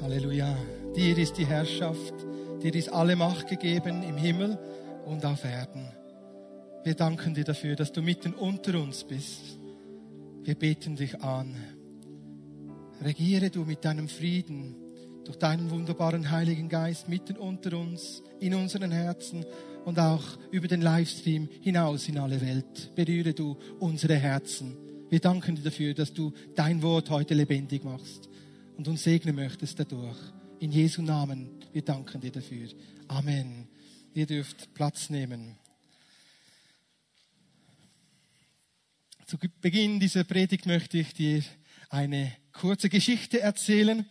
Halleluja. Dir ist die Herrschaft, dir ist alle Macht gegeben im Himmel und auf Erden. Wir danken dir dafür, dass du mitten unter uns bist. Wir beten dich an. Regiere du mit deinem Frieden durch deinen wunderbaren Heiligen Geist mitten unter uns, in unseren Herzen und auch über den Livestream hinaus in alle Welt. Berühre du unsere Herzen. Wir danken dir dafür, dass du dein Wort heute lebendig machst und uns segnen möchtest dadurch. In Jesu Namen, wir danken dir dafür. Amen. Ihr dürft Platz nehmen. Zu Beginn dieser Predigt möchte ich dir eine kurze Geschichte erzählen.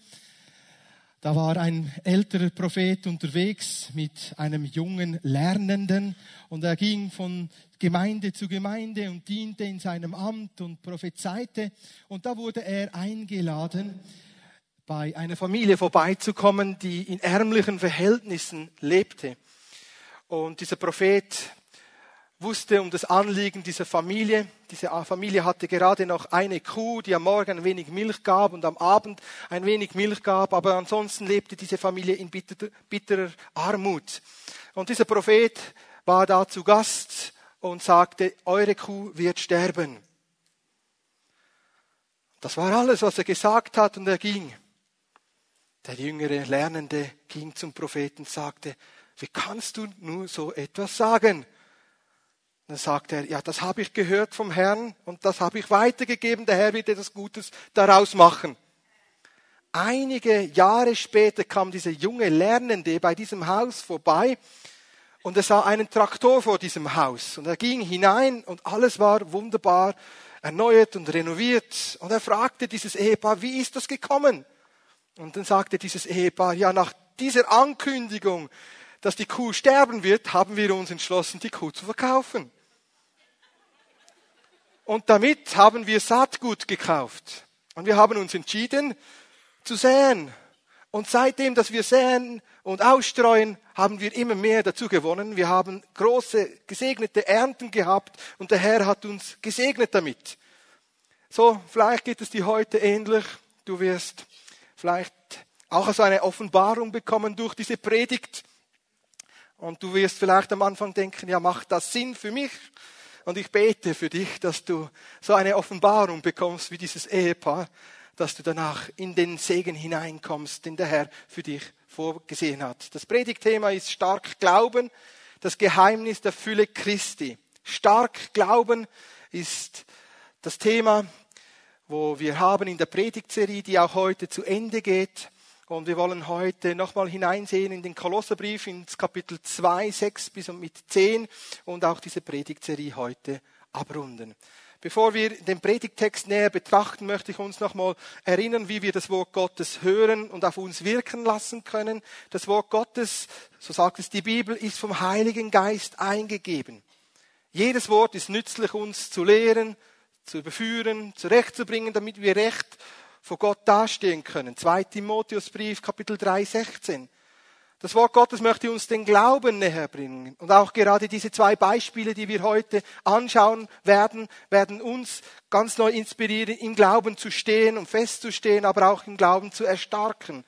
Da war ein älterer Prophet unterwegs mit einem jungen Lernenden und er ging von Gemeinde zu Gemeinde und diente in seinem Amt und prophezeite. Und da wurde er eingeladen, bei einer Familie vorbeizukommen, die in ärmlichen Verhältnissen lebte. Und dieser Prophet wusste um das Anliegen dieser Familie. Diese Familie hatte gerade noch eine Kuh, die am Morgen ein wenig Milch gab und am Abend ein wenig Milch gab, aber ansonsten lebte diese Familie in bitterer, Armut. Und dieser Prophet war da zu Gast und sagte, eure Kuh wird sterben. Das war alles, was er gesagt hat und er ging. Der jüngere Lernende ging zum Propheten und sagte, wie kannst du nur so etwas sagen? Dann sagt er, ja, das habe ich gehört vom Herrn und das habe ich weitergegeben, der Herr wird etwas Gutes daraus machen. Einige Jahre später kam dieser junge Lernende bei diesem Haus vorbei und er sah einen Traktor vor diesem Haus und er ging hinein und alles war wunderbar erneuert und renoviert und er fragte dieses Ehepaar, wie ist das gekommen? Und dann sagte dieses Ehepaar, ja, nach dieser Ankündigung, dass die Kuh sterben wird, haben wir uns entschlossen, die Kuh zu verkaufen. Und damit haben wir Saatgut gekauft. Und wir haben uns entschieden zu säen. Und seitdem, dass wir säen und ausstreuen, haben wir immer mehr dazu gewonnen. Wir haben große, gesegnete Ernten gehabt und der Herr hat uns gesegnet damit. So, vielleicht geht es dir heute ähnlich. Du wirst vielleicht auch so eine Offenbarung bekommen durch diese Predigt. Und du wirst vielleicht am Anfang denken, ja, macht das Sinn für mich? Und ich bete für dich, dass du so eine Offenbarung bekommst wie dieses Ehepaar, dass du danach in den Segen hineinkommst, den der Herr für dich vorgesehen hat. Das Predigtthema ist stark Glauben, das Geheimnis der Fülle Christi. Stark Glauben ist das Thema, wo wir haben in der Predigtserie, die auch heute zu Ende geht. Und wir wollen heute nochmal hineinsehen in den Kolosserbrief, ins Kapitel 2, 6 bis und mit 10 und auch diese Predigtserie heute abrunden. Bevor wir den Predigtext näher betrachten, möchte ich uns nochmal erinnern, wie wir das Wort Gottes hören und auf uns wirken lassen können. Das Wort Gottes, so sagt es die Bibel, ist vom Heiligen Geist eingegeben. Jedes Wort ist nützlich, uns zu lehren, zu überführen, zurechtzubringen, damit wir recht vor Gott dastehen können. 2 Timotheusbrief, Kapitel 3, 16. Das Wort Gottes möchte uns den Glauben näher bringen. Und auch gerade diese zwei Beispiele, die wir heute anschauen werden, werden uns ganz neu inspirieren, im Glauben zu stehen und festzustehen, aber auch im Glauben zu erstarken.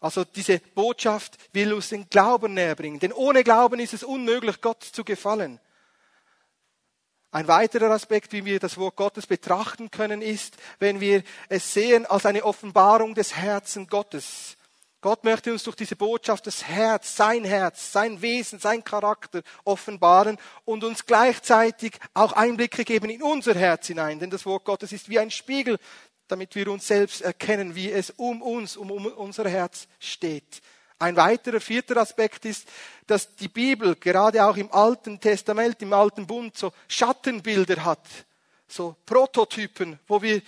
Also diese Botschaft will uns den Glauben näher bringen. Denn ohne Glauben ist es unmöglich, Gott zu gefallen. Ein weiterer Aspekt, wie wir das Wort Gottes betrachten können, ist, wenn wir es sehen als eine Offenbarung des Herzens Gottes. Gott möchte uns durch diese Botschaft das Herz, sein Herz, sein Wesen, sein Charakter offenbaren und uns gleichzeitig auch Einblicke geben in unser Herz hinein. Denn das Wort Gottes ist wie ein Spiegel, damit wir uns selbst erkennen, wie es um uns, um unser Herz steht. Ein weiterer vierter Aspekt ist, dass die Bibel gerade auch im Alten Testament, im Alten Bund so Schattenbilder hat, so Prototypen, wo wir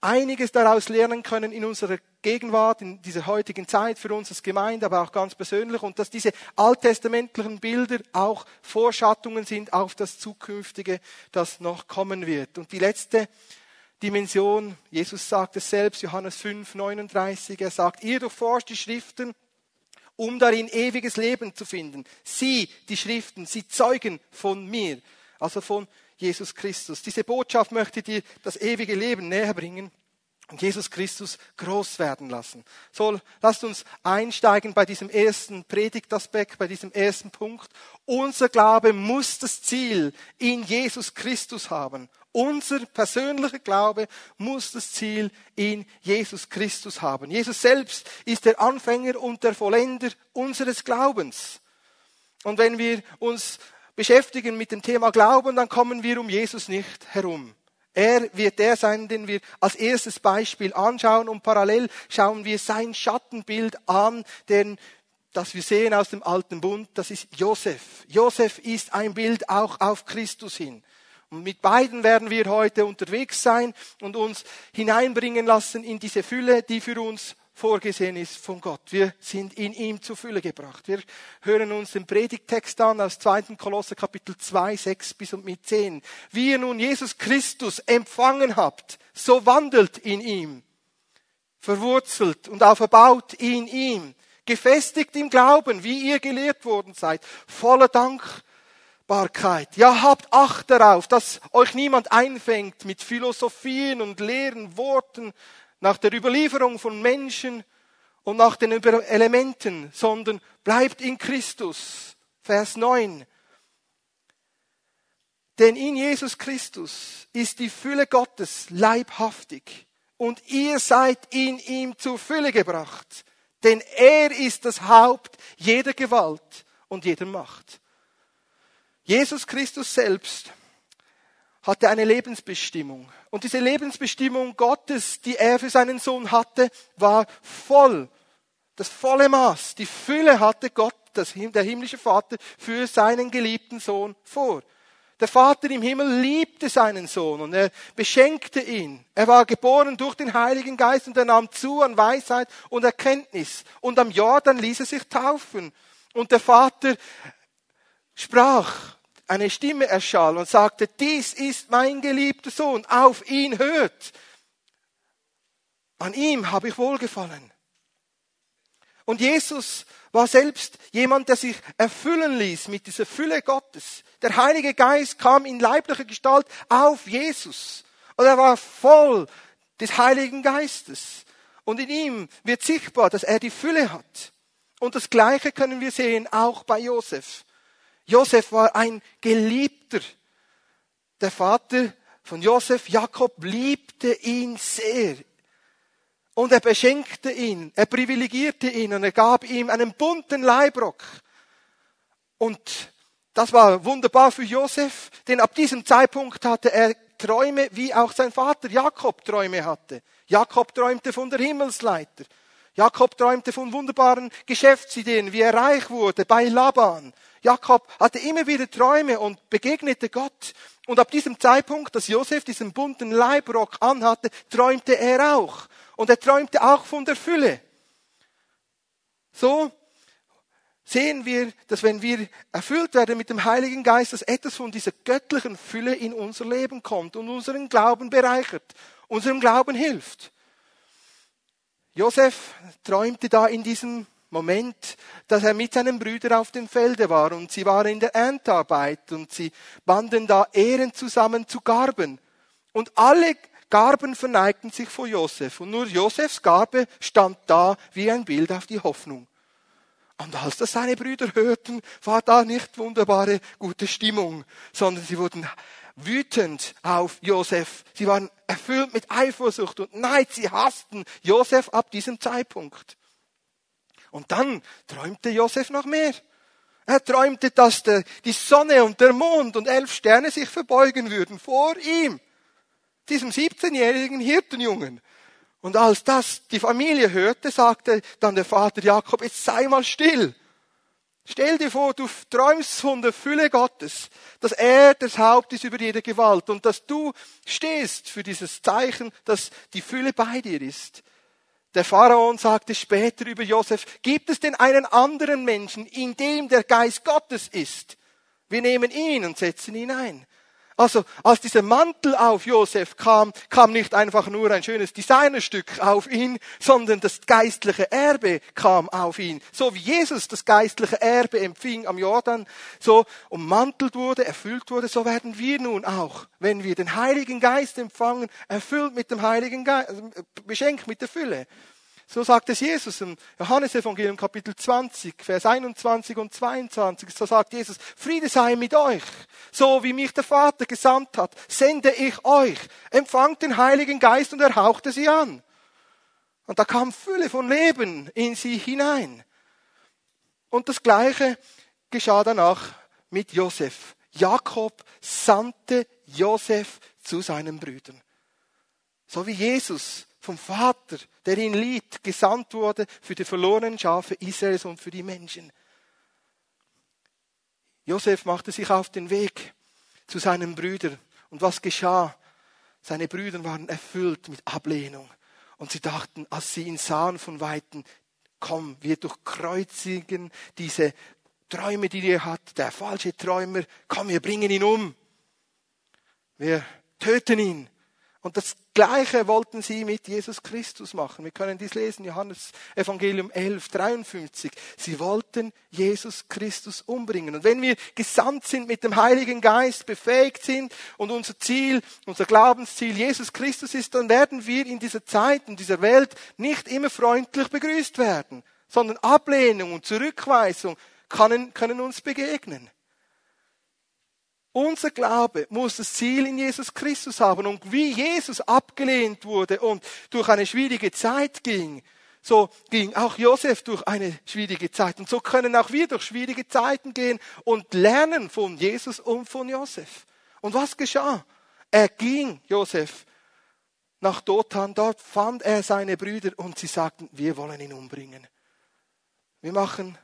einiges daraus lernen können in unserer Gegenwart, in dieser heutigen Zeit für uns als Gemeinde, aber auch ganz persönlich und dass diese alttestamentlichen Bilder auch Vorschattungen sind auf das Zukünftige, das noch kommen wird. Und die letzte Dimension, Jesus sagt es selbst, Johannes 5, 39, er sagt, ihr durchforscht die Schriften, um darin ewiges Leben zu finden. Sie, die Schriften, sie zeugen von mir, also von Jesus Christus. Diese Botschaft möchte dir das ewige Leben näher bringen. und Jesus Christus groß werden lassen. So, lasst uns einsteigen bei diesem ersten Predigtaspekt, bei diesem ersten Punkt. Unser Glaube muss das Ziel in Jesus Christus haben. Unser persönlicher Glaube muss das Ziel in Jesus Christus haben. Jesus selbst ist der Anfänger und der Vollender unseres Glaubens. Und wenn wir uns beschäftigen mit dem Thema Glauben, dann kommen wir um Jesus nicht herum. Er wird der sein, den wir als erstes Beispiel anschauen und parallel schauen wir sein Schattenbild an, denn das wir sehen aus dem alten Bund, das ist Josef. Josef ist ein Bild auch auf Christus hin. Und mit beiden werden wir heute unterwegs sein und uns hineinbringen lassen in diese Fülle, die für uns vorgesehen ist von Gott. Wir sind in ihm zur Fülle gebracht. Wir hören uns den Predigtext an aus 2. Kolosse Kapitel 2, 6 bis und mit 10. Wie ihr nun Jesus Christus empfangen habt, so wandelt in ihm, verwurzelt und auferbaut in ihm, gefestigt im Glauben, wie ihr gelehrt worden seid, voller Dankbarkeit. Ja, habt Acht darauf, dass euch niemand einfängt mit Philosophien und leeren Worten, nach der Überlieferung von Menschen und nach den Elementen, sondern bleibt in Christus. Vers 9. Denn in Jesus Christus ist die Fülle Gottes leibhaftig und ihr seid in ihm zur Fülle gebracht. Denn er ist das Haupt jeder Gewalt und jeder Macht. Jesus Christus selbst hatte eine Lebensbestimmung. Und diese Lebensbestimmung Gottes, die er für seinen Sohn hatte, war voll. Das volle Maß, die Fülle hatte Gott, das, der himmlische Vater, für seinen geliebten Sohn vor. Der Vater im Himmel liebte seinen Sohn und er beschenkte ihn. Er war geboren durch den Heiligen Geist und er nahm zu an Weisheit und Erkenntnis. Und am Jordan ließ er sich taufen. Und der Vater sprach, eine Stimme erschall und sagte, dies ist mein geliebter Sohn, auf ihn hört. An ihm habe ich wohlgefallen. Und Jesus war selbst jemand, der sich erfüllen ließ mit dieser Fülle Gottes. Der Heilige Geist kam in leiblicher Gestalt auf Jesus. Und er war voll des Heiligen Geistes. Und in ihm wird sichtbar, dass er die Fülle hat. Und das Gleiche können wir sehen auch bei Josef. Josef war ein Geliebter. Der Vater von Josef, Jakob, liebte ihn sehr. Und er beschenkte ihn, er privilegierte ihn und er gab ihm einen bunten Leibrock. Und das war wunderbar für Josef, denn ab diesem Zeitpunkt hatte er Träume, wie auch sein Vater Jakob Träume hatte. Jakob träumte von der Himmelsleiter. Jakob träumte von wunderbaren Geschäftsideen, wie er reich wurde bei Laban. Jakob hatte immer wieder Träume und begegnete Gott. Und ab diesem Zeitpunkt, dass Josef diesen bunten Leibrock anhatte, träumte er auch. Und er träumte auch von der Fülle. So sehen wir, dass wenn wir erfüllt werden mit dem Heiligen Geist, dass etwas von dieser göttlichen Fülle in unser Leben kommt und unseren Glauben bereichert, unserem Glauben hilft. Josef träumte da in diesem Moment, dass er mit seinen Brüdern auf dem Felde war und sie waren in der Erntarbeit und sie banden da Ehren zusammen zu Garben. Und alle Garben verneigten sich vor Josef und nur Josefs Garbe stand da wie ein Bild auf die Hoffnung. Und als das seine Brüder hörten, war da nicht wunderbare gute Stimmung, sondern sie wurden wütend auf Josef. Sie waren erfüllt mit Eifersucht und Neid. Sie hassten Josef ab diesem Zeitpunkt. Und dann träumte Josef noch mehr. Er träumte, dass die Sonne und der Mond und elf Sterne sich verbeugen würden vor ihm, diesem 17-jährigen Hirtenjungen. Und als das die Familie hörte, sagte dann der Vater Jakob, jetzt sei mal still. Stell dir vor, du träumst von der Fülle Gottes, dass er das Haupt ist über jede Gewalt und dass du stehst für dieses Zeichen, dass die Fülle bei dir ist. Der Pharaon sagte später über Josef, gibt es denn einen anderen Menschen, in dem der Geist Gottes ist? Wir nehmen ihn und setzen ihn ein. Also, als dieser Mantel auf Josef kam, kam nicht einfach nur ein schönes Designerstück auf ihn, sondern das geistliche Erbe kam auf ihn. So wie Jesus das geistliche Erbe empfing am Jordan, so ummantelt wurde, erfüllt wurde, so werden wir nun auch, wenn wir den Heiligen Geist empfangen, erfüllt mit dem Heiligen Geist, also beschenkt mit der Fülle. So sagt es Jesus im Johannesevangelium Kapitel 20, Vers 21 und 22. So sagt Jesus, Friede sei mit euch. So wie mich der Vater gesandt hat, sende ich euch. Empfangt den Heiligen Geist und er hauchte sie an. Und da kam Fülle von Leben in sie hinein. Und das Gleiche geschah danach mit Josef. Jakob sandte Josef zu seinen Brüdern. So wie Jesus vom Vater, der ihn liebt, gesandt wurde für die verlorenen Schafe Israels und für die Menschen. Josef machte sich auf den Weg zu seinen Brüdern. Und was geschah? Seine Brüder waren erfüllt mit Ablehnung. Und sie dachten, als sie ihn sahen von Weitem, komm, wir durchkreuzigen diese Träume, die er hat, der falsche Träumer, komm, wir bringen ihn um. Wir töten ihn. Und das Gleiche wollten sie mit Jesus Christus machen. Wir können dies lesen, Johannes Evangelium 11, 53. Sie wollten Jesus Christus umbringen. Und wenn wir gesandt sind mit dem Heiligen Geist, befähigt sind und unser Ziel, unser Glaubensziel Jesus Christus ist, dann werden wir in dieser Zeit, in dieser Welt nicht immer freundlich begrüßt werden, sondern Ablehnung und Zurückweisung können, können uns begegnen. Unser Glaube muss das Ziel in Jesus Christus haben. Und wie Jesus abgelehnt wurde und durch eine schwierige Zeit ging, so ging auch Josef durch eine schwierige Zeit. Und so können auch wir durch schwierige Zeiten gehen und lernen von Jesus und von Josef. Und was geschah? Er ging, Josef, nach Dothan. Dort fand er seine Brüder und sie sagten, wir wollen ihn umbringen. Wir machen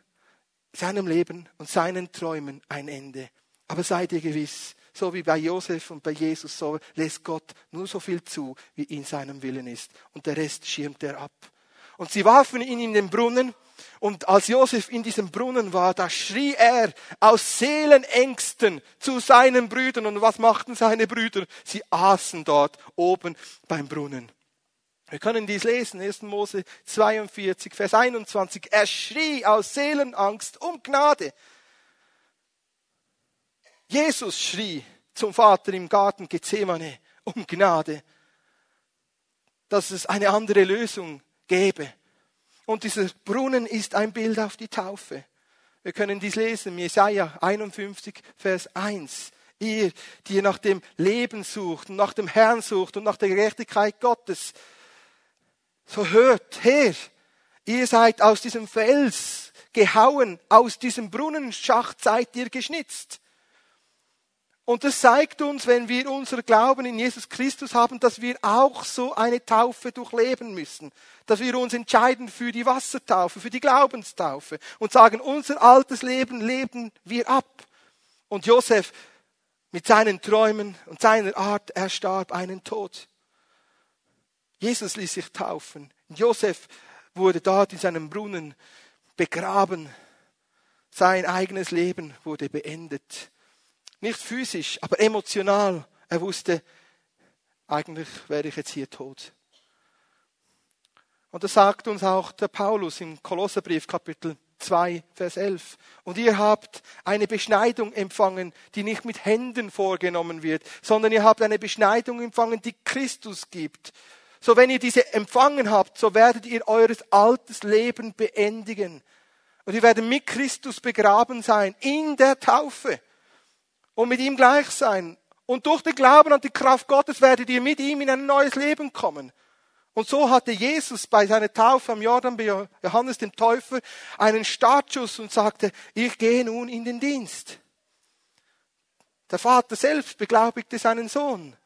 seinem Leben und seinen Träumen ein Ende. Aber seid ihr gewiss, so wie bei Josef und bei Jesus, so lässt Gott nur so viel zu, wie in seinem Willen ist. Und der Rest schirmt er ab. Und sie warfen ihn in den Brunnen. Und als Josef in diesem Brunnen war, da schrie er aus Seelenängsten zu seinen Brüdern. Und was machten seine Brüder? Sie aßen dort oben beim Brunnen. Wir können dies lesen, 1. Mose 42, Vers 21. Er schrie aus Seelenangst um Gnade. Jesus schrie zum Vater im Garten Gethsemane um Gnade, dass es eine andere Lösung gäbe. Und dieser Brunnen ist ein Bild auf die Taufe. Wir können dies lesen, Jesaja 51, Vers 1. Ihr, die ihr nach dem Leben sucht und nach dem Herrn sucht und nach der Gerechtigkeit Gottes, so hört her, ihr seid aus diesem Fels gehauen, aus diesem Brunnenschacht seid ihr geschnitzt. Und das zeigt uns, wenn wir unser Glauben in Jesus Christus haben, dass wir auch so eine Taufe durchleben müssen. Dass wir uns entscheiden für die Wassertaufe, für die Glaubenstaufe und sagen, unser altes Leben leben wir ab. Und Josef mit seinen Träumen und seiner Art, er starb einen Tod. Jesus ließ sich taufen. Josef wurde dort in seinem Brunnen begraben. Sein eigenes Leben wurde beendet. Nicht physisch, aber emotional. Er wusste, eigentlich wäre ich jetzt hier tot. Und das sagt uns auch der Paulus im Kolosserbrief Kapitel 2, Vers 11. Und ihr habt eine Beschneidung empfangen, die nicht mit Händen vorgenommen wird, sondern ihr habt eine Beschneidung empfangen, die Christus gibt. So wenn ihr diese empfangen habt, so werdet ihr eures altes Leben beendigen. Und ihr werdet mit Christus begraben sein in der Taufe und mit ihm gleich sein. Und durch den Glauben an die Kraft Gottes werdet ihr mit ihm in ein neues Leben kommen. Und so hatte Jesus bei seiner Taufe am Jordan bei Johannes dem Täufer einen Startschuss und sagte, ich gehe nun in den Dienst. Der Vater selbst beglaubigte seinen Sohn.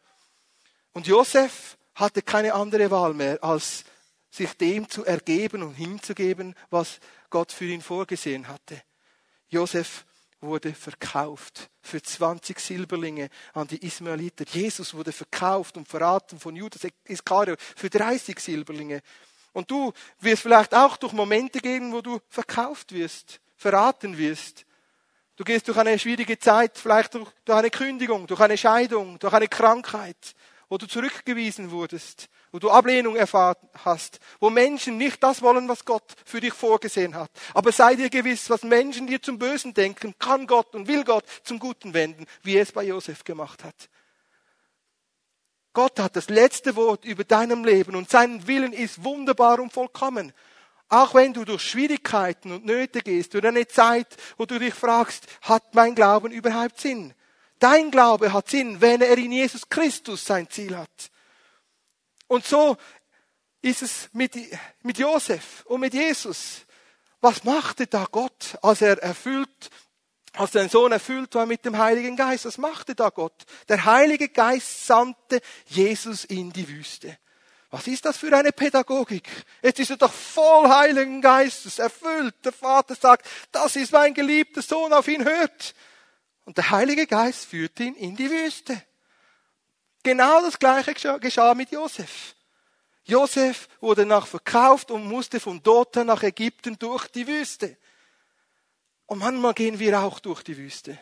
Und Josef hatte keine andere Wahl mehr, als sich dem zu ergeben und hinzugeben, was Gott für ihn vorgesehen hatte. Josef wurde verkauft für 20 Silberlinge an die Ismaeliter. Jesus wurde verkauft und verraten von Judas Iskariot für 30 Silberlinge. Und du wirst vielleicht auch durch Momente gehen, wo du verkauft wirst, verraten wirst. Du gehst durch eine schwierige Zeit, vielleicht durch, durch eine Kündigung, durch eine Scheidung, durch eine Krankheit, wo du zurückgewiesen wurdest, wo du Ablehnung erfahren hast, wo Menschen nicht das wollen, was Gott für dich vorgesehen hat. Aber sei dir gewiss, was Menschen dir zum Bösen denken, kann Gott und will Gott zum Guten wenden, wie er es bei Josef gemacht hat. Gott hat das letzte Wort über deinem Leben und sein Willen ist wunderbar und vollkommen. Auch wenn du durch Schwierigkeiten und Nöte gehst, durch eine Zeit, wo du dich fragst, hat mein Glauben überhaupt Sinn? Dein Glaube hat Sinn, wenn er in Jesus Christus sein Ziel hat. Und so ist es mit, mit Josef und mit Jesus. Was machte da Gott, als er erfüllt als sein Sohn erfüllt war mit dem Heiligen Geist. Was machte da Gott? Der Heilige Geist sandte Jesus in die Wüste. Was ist das für eine Pädagogik? Jetzt ist er doch voll Heiligen Geistes erfüllt. Der Vater sagt, das ist mein geliebter Sohn, auf ihn hört. Und der Heilige Geist führte ihn in die Wüste. Genau das Gleiche geschah mit Josef. Josef wurde nach verkauft und musste von Dothan nach Ägypten durch die Wüste. Und manchmal gehen wir auch durch die Wüste.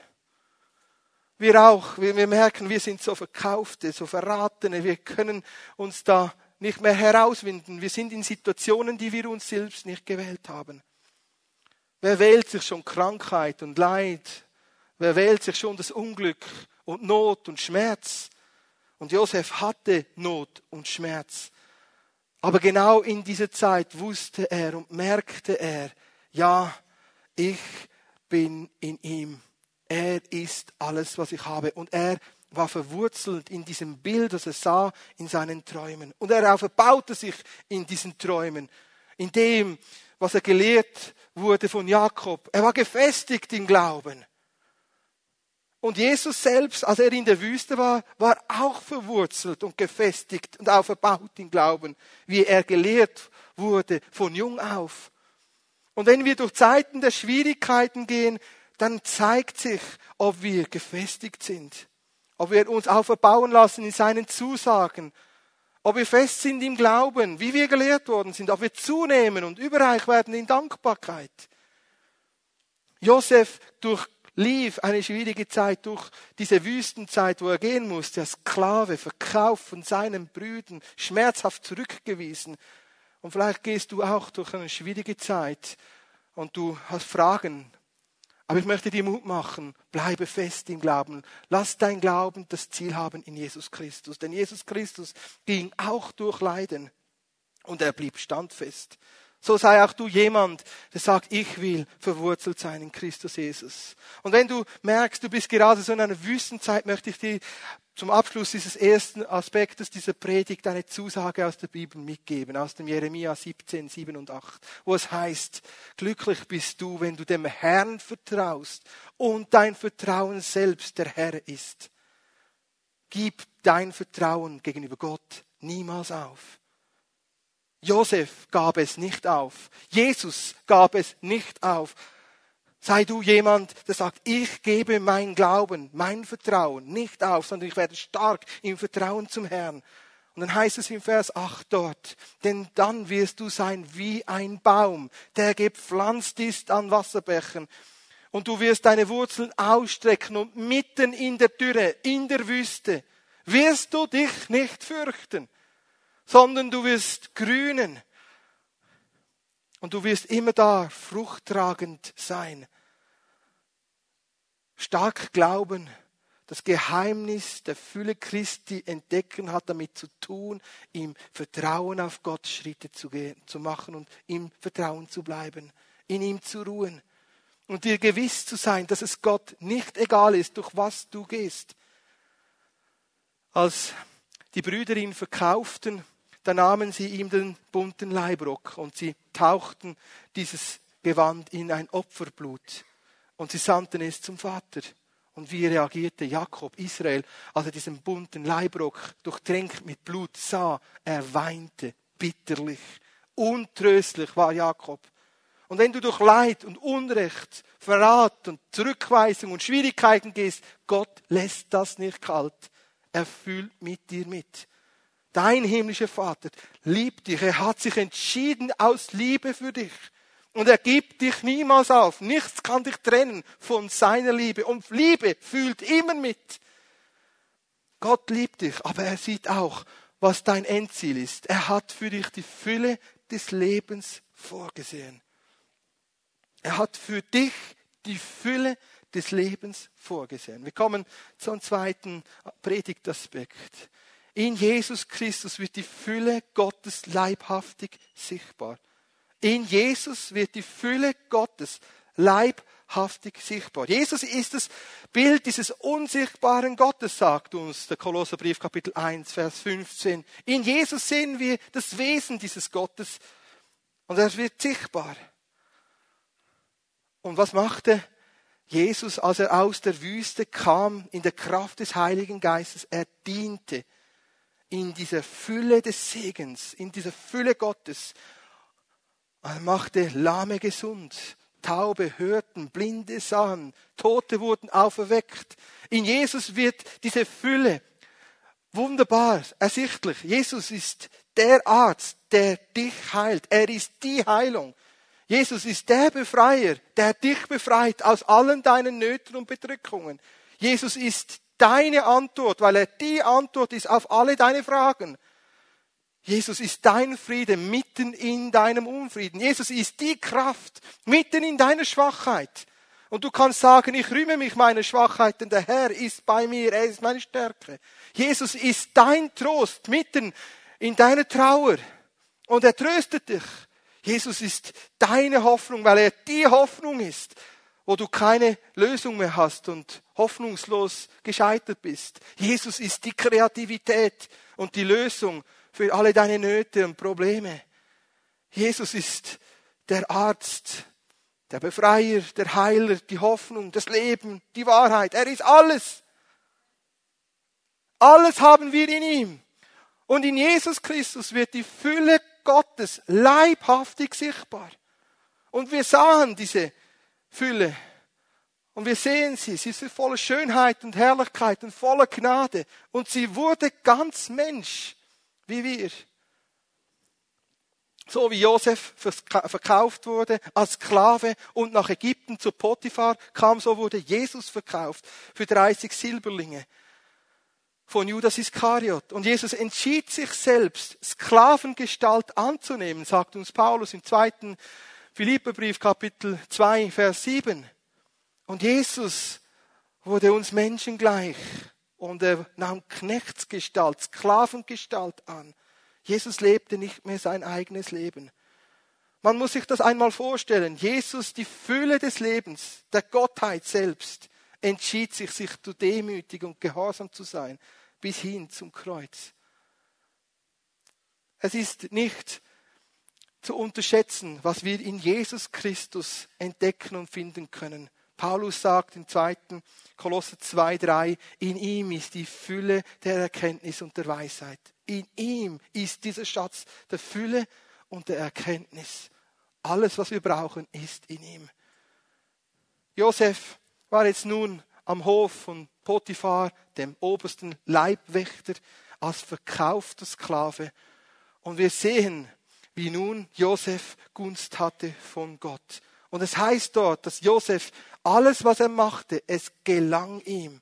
Wir auch, wir merken, wir sind so verkaufte, so verratene, wir können uns da nicht mehr herauswinden. Wir sind in Situationen, die wir uns selbst nicht gewählt haben. Wer wählt sich schon Krankheit und Leid? Wer wählt sich schon das Unglück und Not und Schmerz? Und Josef hatte Not und Schmerz. Aber genau in dieser Zeit wusste er und merkte er, ja, ich bin in ihm. Er ist alles, was ich habe. Und er war verwurzelt in diesem Bild, das er sah in seinen Träumen. Und er verbaute sich in diesen Träumen, in dem, was er gelehrt wurde von Jakob. Er war gefestigt im Glauben. Und Jesus selbst, als er in der Wüste war, war auch verwurzelt und gefestigt und auch verbaut im Glauben, wie er gelehrt wurde von jung auf. Und wenn wir durch Zeiten der Schwierigkeiten gehen, dann zeigt sich, ob wir gefestigt sind, ob wir uns auch verbauen lassen in seinen Zusagen, ob wir fest sind im Glauben, wie wir gelehrt worden sind, ob wir zunehmen und überreich werden in Dankbarkeit. Josef durchlief eine schwierige Zeit durch diese Wüstenzeit, wo er gehen musste, als Sklave, verkauft von seinen Brüdern, schmerzhaft zurückgewiesen. Und vielleicht gehst du auch durch eine schwierige Zeit und du hast Fragen. Aber ich möchte dir Mut machen. Bleibe fest im Glauben. Lass dein Glauben das Ziel haben in Jesus Christus. Denn Jesus Christus ging auch durch Leiden und er blieb standfest. So sei auch du jemand, der sagt, ich will verwurzelt sein in Christus Jesus. Und wenn du merkst, du bist gerade so in einer Wüstenzeit, möchte ich dir zum Abschluss dieses ersten Aspektes dieser Predigt eine Zusage aus der Bibel mitgeben, aus dem Jeremia 17, 7 und 8, wo es heißt, glücklich bist du, wenn du dem Herrn vertraust und dein Vertrauen selbst der Herr ist. Gib dein Vertrauen gegenüber Gott niemals auf. Josef gab es nicht auf. Jesus gab es nicht auf. Sei du jemand, der sagt, ich gebe mein Glauben, mein Vertrauen nicht auf, sondern ich werde stark im Vertrauen zum Herrn. Und dann heißt es im Vers 8 dort, denn dann wirst du sein wie ein Baum, der gepflanzt ist an Wasserbächen. Und du wirst deine Wurzeln ausstrecken und mitten in der Dürre, in der Wüste, wirst du dich nicht fürchten sondern du wirst grünen und du wirst immer da fruchttragend sein. Stark glauben, das Geheimnis der Fülle Christi entdecken hat damit zu tun, im Vertrauen auf Gott Schritte zu gehen, zu machen und im Vertrauen zu bleiben, in ihm zu ruhen und dir gewiss zu sein, dass es Gott nicht egal ist, durch was du gehst. Als die Brüder ihn verkauften, da nahmen sie ihm den bunten Leibrock und sie tauchten dieses Gewand in ein Opferblut und sie sandten es zum Vater. Und wie reagierte Jakob, Israel, als er diesen bunten Leibrock durchtränkt mit Blut sah? Er weinte bitterlich. Untröstlich war Jakob. Und wenn du durch Leid und Unrecht, Verrat und Zurückweisung und Schwierigkeiten gehst, Gott lässt das nicht kalt. Er fühlt mit dir mit. Dein himmlischer Vater liebt dich. Er hat sich entschieden aus Liebe für dich. Und er gibt dich niemals auf. Nichts kann dich trennen von seiner Liebe. Und Liebe fühlt immer mit. Gott liebt dich, aber er sieht auch, was dein Endziel ist. Er hat für dich die Fülle des Lebens vorgesehen. Er hat für dich die Fülle des Lebens vorgesehen. Wir kommen zum zweiten Predigtaspekt. In Jesus Christus wird die Fülle Gottes leibhaftig sichtbar. In Jesus wird die Fülle Gottes leibhaftig sichtbar. Jesus ist das Bild dieses unsichtbaren Gottes, sagt uns der Kolosserbrief Kapitel 1, Vers 15. In Jesus sehen wir das Wesen dieses Gottes und er wird sichtbar. Und was machte Jesus, als er aus der Wüste kam, in der Kraft des Heiligen Geistes? Er diente in dieser Fülle des Segens, in dieser Fülle Gottes. Er machte Lahme gesund, Taube hörten, Blinde sahen, Tote wurden auferweckt. In Jesus wird diese Fülle wunderbar ersichtlich. Jesus ist der Arzt, der dich heilt. Er ist die Heilung. Jesus ist der Befreier, der dich befreit aus allen deinen Nöten und Bedrückungen. Jesus ist deine Antwort, weil er die Antwort ist auf alle deine Fragen. Jesus ist dein Friede mitten in deinem Unfrieden. Jesus ist die Kraft mitten in deiner Schwachheit. Und du kannst sagen, ich rühme mich meiner Schwachheit, denn der Herr ist bei mir, er ist meine Stärke. Jesus ist dein Trost mitten in deiner Trauer. Und er tröstet dich. Jesus ist deine Hoffnung, weil er die Hoffnung ist, wo du keine Lösung mehr hast und hoffnungslos gescheitert bist. Jesus ist die Kreativität und die Lösung für alle deine Nöte und Probleme. Jesus ist der Arzt, der Befreier, der Heiler, die Hoffnung, das Leben, die Wahrheit. Er ist alles. Alles haben wir in ihm. Und in Jesus Christus wird die Fülle Gottes leibhaftig sichtbar. Und wir sahen diese Fülle. Und wir sehen sie. Sie ist voller Schönheit und Herrlichkeit und voller Gnade. Und sie wurde ganz Mensch wie wir. So wie Josef verkauft wurde als Sklave und nach Ägypten zu Potiphar kam, so wurde Jesus verkauft für 30 Silberlinge von Judas Iskariot. Und Jesus entschied sich selbst, Sklavengestalt anzunehmen, sagt uns Paulus im zweiten Philipperbrief Kapitel 2, Vers 7. Und Jesus wurde uns Menschen gleich und er nahm Knechtsgestalt, Sklavengestalt an. Jesus lebte nicht mehr sein eigenes Leben. Man muss sich das einmal vorstellen. Jesus, die Fülle des Lebens, der Gottheit selbst, entschied sich, sich zu demütig und gehorsam zu sein, bis hin zum Kreuz. Es ist nicht zu unterschätzen, was wir in Jesus Christus entdecken und finden können. Paulus sagt im zweiten Kolosser 2, 3, in ihm ist die Fülle der Erkenntnis und der Weisheit. In ihm ist dieser Schatz der Fülle und der Erkenntnis. Alles, was wir brauchen, ist in ihm. Josef war jetzt nun am Hof von Potiphar, dem obersten Leibwächter, als verkaufter Sklave. Und wir sehen, wie nun Josef Gunst hatte von Gott. Und es heißt dort, dass Josef alles, was er machte, es gelang ihm.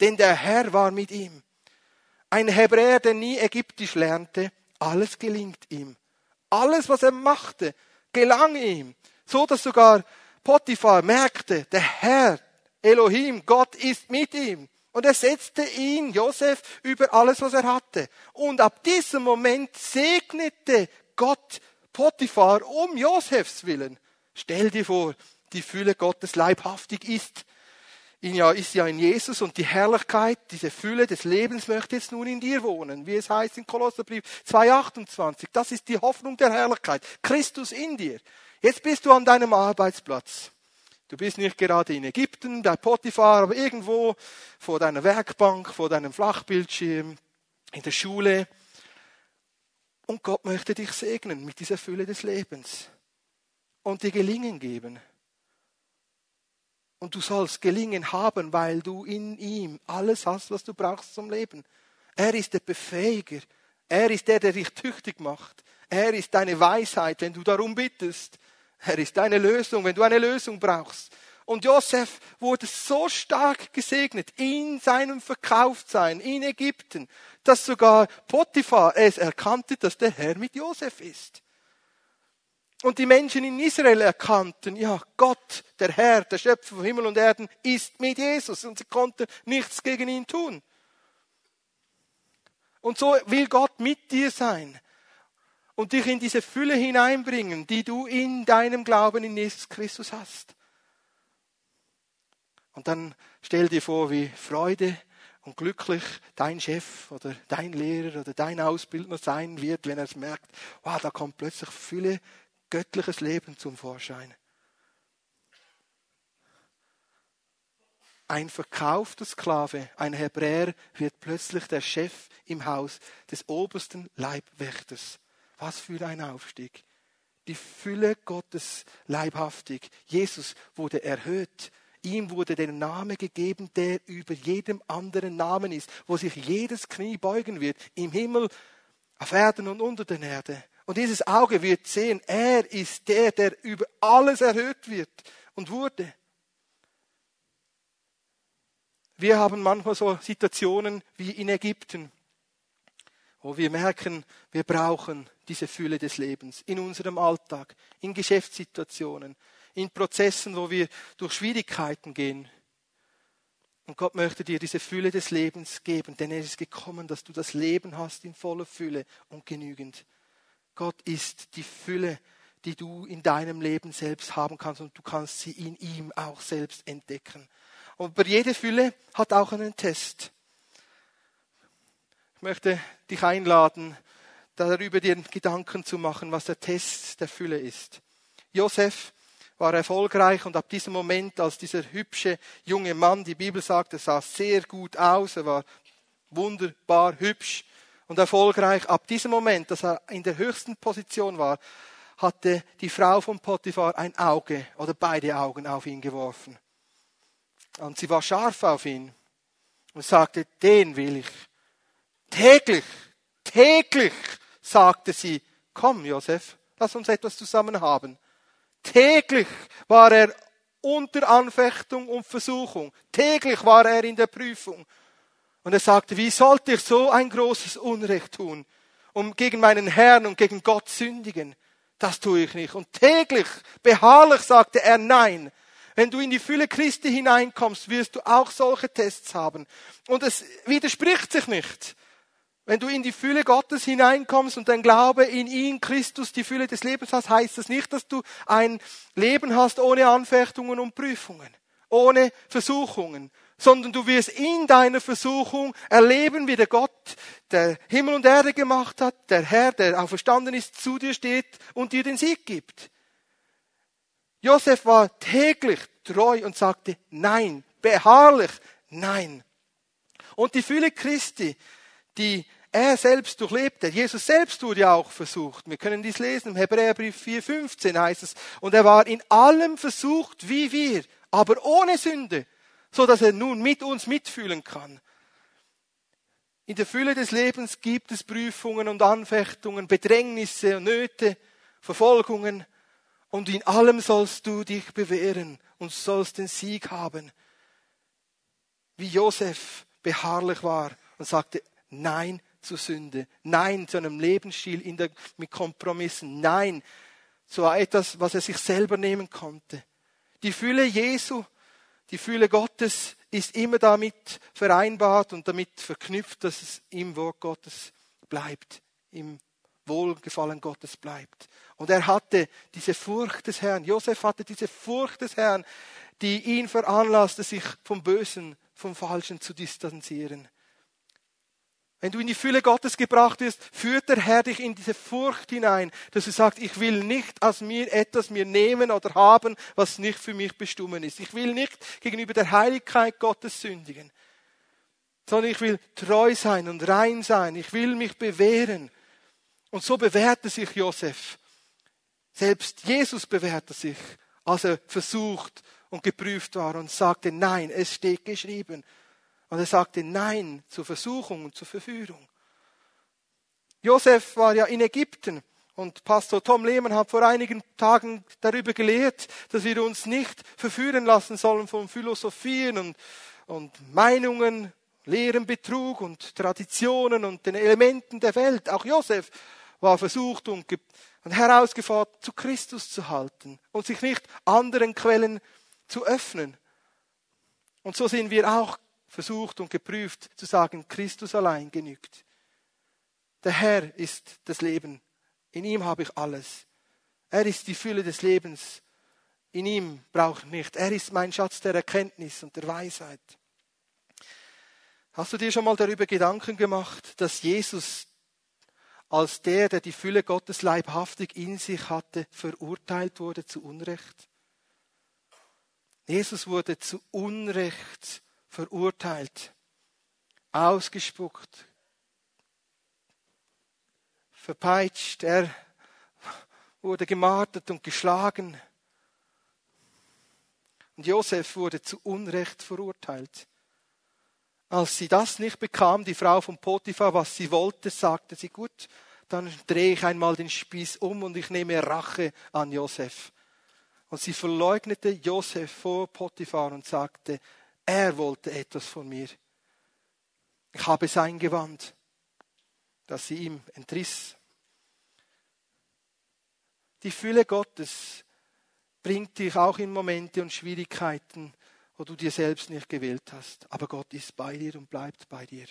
Denn der Herr war mit ihm. Ein Hebräer, der nie Ägyptisch lernte, alles gelingt ihm. Alles, was er machte, gelang ihm. So dass sogar Potiphar merkte, der Herr, Elohim, Gott ist mit ihm. Und er setzte ihn, Josef, über alles, was er hatte. Und ab diesem Moment segnete Gott Potiphar um Josefs willen. Stell dir vor, die Fülle Gottes leibhaftig ist. In ja, ist ja in Jesus und die Herrlichkeit, diese Fülle des Lebens möchte jetzt nun in dir wohnen, wie es heißt in Kolosserbrief 2,28. Das ist die Hoffnung der Herrlichkeit. Christus in dir. Jetzt bist du an deinem Arbeitsplatz. Du bist nicht gerade in Ägypten, bei Potiphar, aber irgendwo vor deiner Werkbank, vor deinem Flachbildschirm, in der Schule. Und Gott möchte dich segnen mit dieser Fülle des Lebens und dir Gelingen geben. Und du sollst Gelingen haben, weil du in ihm alles hast, was du brauchst zum Leben. Er ist der Befähiger. Er ist der, der dich tüchtig macht. Er ist deine Weisheit, wenn du darum bittest. Er ist deine Lösung, wenn du eine Lösung brauchst. Und Josef wurde so stark gesegnet in seinem Verkauftsein in Ägypten, dass sogar Potiphar es erkannte, dass der Herr mit Josef ist. Und die Menschen in Israel erkannten, ja, Gott, der Herr, der Schöpfer von Himmel und Erden, ist mit Jesus und sie konnten nichts gegen ihn tun. Und so will Gott mit dir sein und dich in diese Fülle hineinbringen, die du in deinem Glauben in Jesus Christus hast. Und dann stell dir vor, wie Freude und glücklich dein Chef oder dein Lehrer oder dein Ausbildner sein wird, wenn er es merkt, wow, da kommt plötzlich Fülle göttliches Leben zum Vorschein. Ein verkaufter Sklave, ein Hebräer, wird plötzlich der Chef im Haus des obersten Leibwächters. Was für ein Aufstieg. Die Fülle Gottes leibhaftig. Jesus wurde erhöht Ihm wurde der Name gegeben, der über jedem anderen Namen ist, wo sich jedes Knie beugen wird, im Himmel, auf Erden und unter der Erde. Und dieses Auge wird sehen, er ist der, der über alles erhöht wird und wurde. Wir haben manchmal so Situationen wie in Ägypten, wo wir merken, wir brauchen diese Fülle des Lebens in unserem Alltag, in Geschäftssituationen, in Prozessen, wo wir durch Schwierigkeiten gehen. Und Gott möchte dir diese Fülle des Lebens geben, denn er ist gekommen, dass du das Leben hast in voller Fülle und genügend. Gott ist die Fülle, die du in deinem Leben selbst haben kannst und du kannst sie in ihm auch selbst entdecken. Aber jede Fülle hat auch einen Test. Ich möchte dich einladen, darüber dir Gedanken zu machen, was der Test der Fülle ist. Josef war erfolgreich und ab diesem Moment, als dieser hübsche junge Mann, die Bibel sagt, er sah sehr gut aus, er war wunderbar hübsch und erfolgreich, ab diesem Moment, dass er in der höchsten Position war, hatte die Frau von Potiphar ein Auge oder beide Augen auf ihn geworfen. Und sie war scharf auf ihn und sagte, den will ich. Täglich, täglich, sagte sie, komm, Josef, lass uns etwas zusammen haben. Täglich war er unter Anfechtung und Versuchung. Täglich war er in der Prüfung. Und er sagte, wie sollte ich so ein großes Unrecht tun, um gegen meinen Herrn und gegen Gott sündigen? Das tue ich nicht. Und täglich, beharrlich sagte er nein. Wenn du in die Fülle Christi hineinkommst, wirst du auch solche Tests haben. Und es widerspricht sich nicht. Wenn du in die Fülle Gottes hineinkommst und dein Glaube in ihn, Christus, die Fülle des Lebens hast, heißt das nicht, dass du ein Leben hast ohne Anfechtungen und Prüfungen, ohne Versuchungen, sondern du wirst in deiner Versuchung erleben, wie der Gott, der Himmel und Erde gemacht hat, der Herr, der auferstanden ist, zu dir steht und dir den Sieg gibt. Josef war täglich treu und sagte Nein, beharrlich Nein. Und die Fülle Christi, die er selbst durchlebte. Jesus selbst wurde ja auch versucht. Wir können dies lesen. Im Hebräerbrief 4,15 heißt es. Und er war in allem versucht wie wir, aber ohne Sünde, so dass er nun mit uns mitfühlen kann. In der Fülle des Lebens gibt es Prüfungen und Anfechtungen, Bedrängnisse und Nöte, Verfolgungen. Und in allem sollst du dich bewähren und sollst den Sieg haben. Wie Josef beharrlich war und sagte, nein, zu Sünde. Nein zu einem Lebensstil in der, mit Kompromissen. Nein zu etwas, was er sich selber nehmen konnte. Die Fülle Jesu, die Fülle Gottes ist immer damit vereinbart und damit verknüpft, dass es im Wort Gottes bleibt, im Wohlgefallen Gottes bleibt. Und er hatte diese Furcht des Herrn. Josef hatte diese Furcht des Herrn, die ihn veranlasste, sich vom Bösen, vom Falschen zu distanzieren. Wenn du in die Fülle Gottes gebracht wirst, führt der Herr dich in diese Furcht hinein, dass du sagst, ich will nicht aus mir etwas mir nehmen oder haben, was nicht für mich bestimmt ist. Ich will nicht gegenüber der Heiligkeit Gottes sündigen, sondern ich will treu sein und rein sein. Ich will mich bewähren. Und so bewährte sich Josef. Selbst Jesus bewährte sich, als er versucht und geprüft war und sagte, nein, es steht geschrieben. Und er sagte Nein zur Versuchung und zur Verführung. Josef war ja in Ägypten Und Pastor Tom Lehmann hat vor einigen Tagen darüber gelehrt, dass wir uns nicht verführen lassen sollen von Philosophien und, und Meinungen, Lehren, Betrug und Traditionen und den Elementen der Welt. Auch Josef war versucht und herausgefordert, zu Christus zu halten und sich nicht anderen Quellen zu öffnen. Und so sind wir auch versucht und geprüft zu sagen, Christus allein genügt. Der Herr ist das Leben. In ihm habe ich alles. Er ist die Fülle des Lebens. In ihm brauche ich nicht. Er ist mein Schatz der Erkenntnis und der Weisheit. Hast du dir schon mal darüber Gedanken gemacht, dass Jesus als der, der die Fülle Gottes leibhaftig in sich hatte, verurteilt wurde zu Unrecht? Jesus wurde zu Unrecht verurteilt, ausgespuckt, verpeitscht, er wurde gemartert und geschlagen. Und Josef wurde zu Unrecht verurteilt. Als sie das nicht bekam, die Frau von Potiphar, was sie wollte, sagte sie, gut, dann drehe ich einmal den Spieß um und ich nehme Rache an Josef. Und sie verleugnete Josef vor Potiphar und sagte, er wollte etwas von mir. Ich habe sein Gewand, das sie ihm entriss. Die Fülle Gottes bringt dich auch in Momente und Schwierigkeiten, wo du dir selbst nicht gewählt hast. Aber Gott ist bei dir und bleibt bei dir.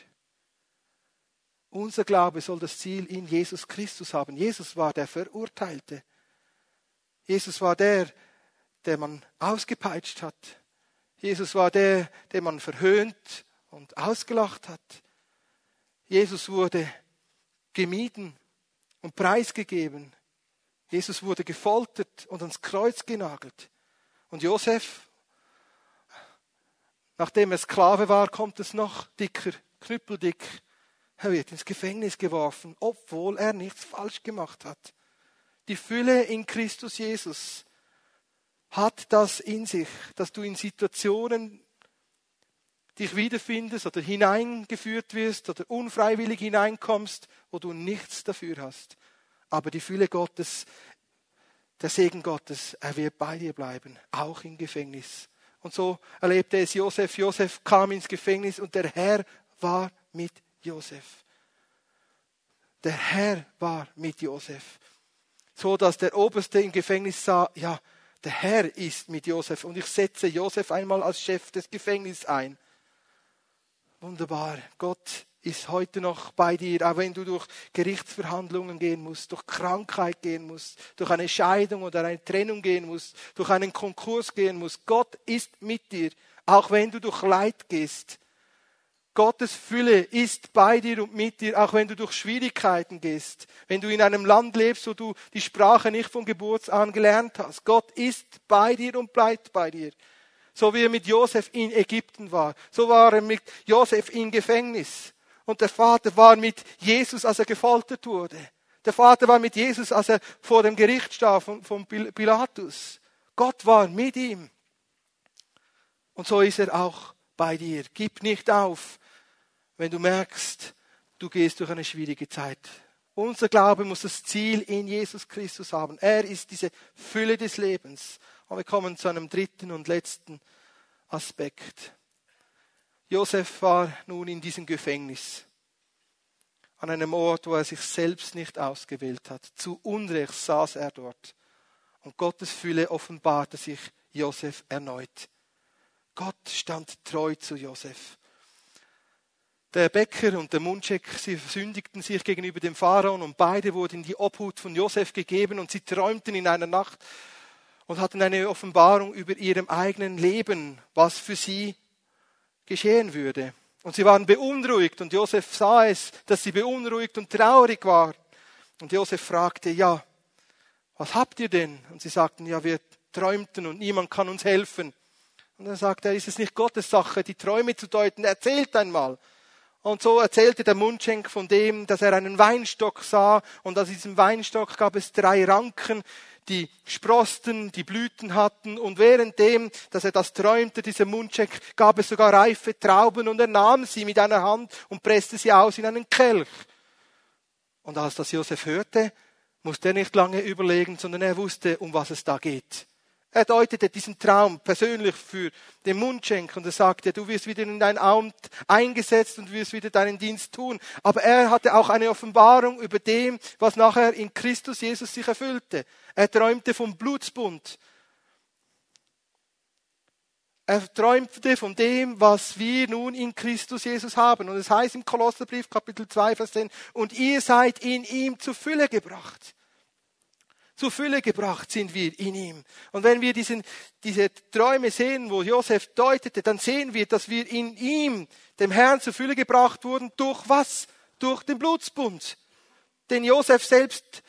Unser Glaube soll das Ziel in Jesus Christus haben. Jesus war der Verurteilte. Jesus war der, der man ausgepeitscht hat. Jesus war der, den man verhöhnt und ausgelacht hat. Jesus wurde gemieden und preisgegeben. Jesus wurde gefoltert und ans Kreuz genagelt. Und Josef, nachdem er Sklave war, kommt es noch dicker, knüppeldick. Er wird ins Gefängnis geworfen, obwohl er nichts falsch gemacht hat. Die Fülle in Christus Jesus hat das in sich, dass du in Situationen dich wiederfindest oder hineingeführt wirst oder unfreiwillig hineinkommst, wo du nichts dafür hast. Aber die Fülle Gottes, der Segen Gottes, er wird bei dir bleiben, auch im Gefängnis. Und so erlebte es Josef. Josef kam ins Gefängnis und der Herr war mit Josef. Der Herr war mit Josef. So dass der Oberste im Gefängnis sah, ja, der Herr ist mit Josef und ich setze Josef einmal als Chef des Gefängnisses ein. Wunderbar. Gott ist heute noch bei dir, auch wenn du durch Gerichtsverhandlungen gehen musst, durch Krankheit gehen musst, durch eine Scheidung oder eine Trennung gehen musst, durch einen Konkurs gehen musst. Gott ist mit dir, auch wenn du durch Leid gehst. Gottes Fülle ist bei dir und mit dir, auch wenn du durch Schwierigkeiten gehst, wenn du in einem Land lebst, wo du die Sprache nicht von Geburt an gelernt hast. Gott ist bei dir und bleibt bei dir. So wie er mit Josef in Ägypten war, so war er mit Josef im Gefängnis. Und der Vater war mit Jesus, als er gefoltert wurde. Der Vater war mit Jesus, als er vor dem Gericht stand von, von Pilatus. Gott war mit ihm. Und so ist er auch bei dir. Gib nicht auf wenn du merkst, du gehst durch eine schwierige Zeit. Unser Glaube muss das Ziel in Jesus Christus haben. Er ist diese Fülle des Lebens. Und wir kommen zu einem dritten und letzten Aspekt. Josef war nun in diesem Gefängnis, an einem Ort, wo er sich selbst nicht ausgewählt hat. Zu Unrecht saß er dort. Und Gottes Fülle offenbarte sich Josef erneut. Gott stand treu zu Josef. Der Bäcker und der Mundschek, sie versündigten sich gegenüber dem Pharaon und beide wurden in die Obhut von Josef gegeben und sie träumten in einer Nacht und hatten eine Offenbarung über ihrem eigenen Leben, was für sie geschehen würde. Und sie waren beunruhigt und Josef sah es, dass sie beunruhigt und traurig waren. Und Josef fragte, ja, was habt ihr denn? Und sie sagten, ja, wir träumten und niemand kann uns helfen. Und dann sagte er, ist es nicht Gottes Sache, die Träume zu deuten? Erzählt einmal. Und so erzählte der Mundschenk von dem, dass er einen Weinstock sah und aus diesem Weinstock gab es drei Ranken, die sprosten, die Blüten hatten und währenddem, dass er das träumte, dieser Mundschenk, gab es sogar reife Trauben und er nahm sie mit einer Hand und presste sie aus in einen Kelch. Und als das Josef hörte, musste er nicht lange überlegen, sondern er wusste, um was es da geht. Er deutete diesen Traum persönlich für den Mundschenk und er sagte, du wirst wieder in dein Amt eingesetzt und wirst wieder deinen Dienst tun. Aber er hatte auch eine Offenbarung über dem, was nachher in Christus Jesus sich erfüllte. Er träumte vom Blutsbund. Er träumte von dem, was wir nun in Christus Jesus haben. Und es heißt im Kolosserbrief Kapitel 2, Vers 10, und ihr seid in ihm zur Fülle gebracht. Zur Fülle gebracht sind wir in ihm. Und wenn wir diesen, diese Träume sehen, wo Josef deutete, dann sehen wir, dass wir in ihm, dem Herrn, zur Fülle gebracht wurden. Durch was? Durch den Blutsbund, den Josef selbst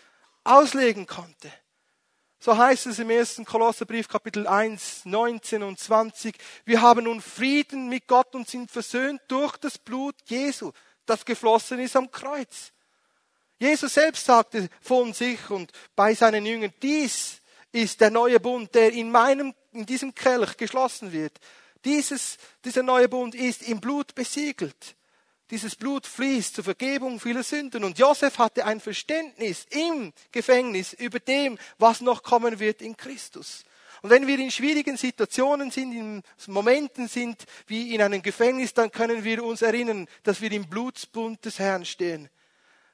auslegen konnte. So heißt es im ersten Kolosserbrief Kapitel 1, 19 und 20. Wir haben nun Frieden mit Gott und sind versöhnt durch das Blut Jesu, das geflossen ist am Kreuz. Jesus selbst sagte von sich und bei seinen Jüngern, dies ist der neue Bund, der in meinem, in diesem Kelch geschlossen wird. Dieses, dieser neue Bund ist im Blut besiegelt. Dieses Blut fließt zur Vergebung vieler Sünden. Und Josef hatte ein Verständnis im Gefängnis über dem, was noch kommen wird in Christus. Und wenn wir in schwierigen Situationen sind, in Momenten sind wie in einem Gefängnis, dann können wir uns erinnern, dass wir im Blutsbund des Herrn stehen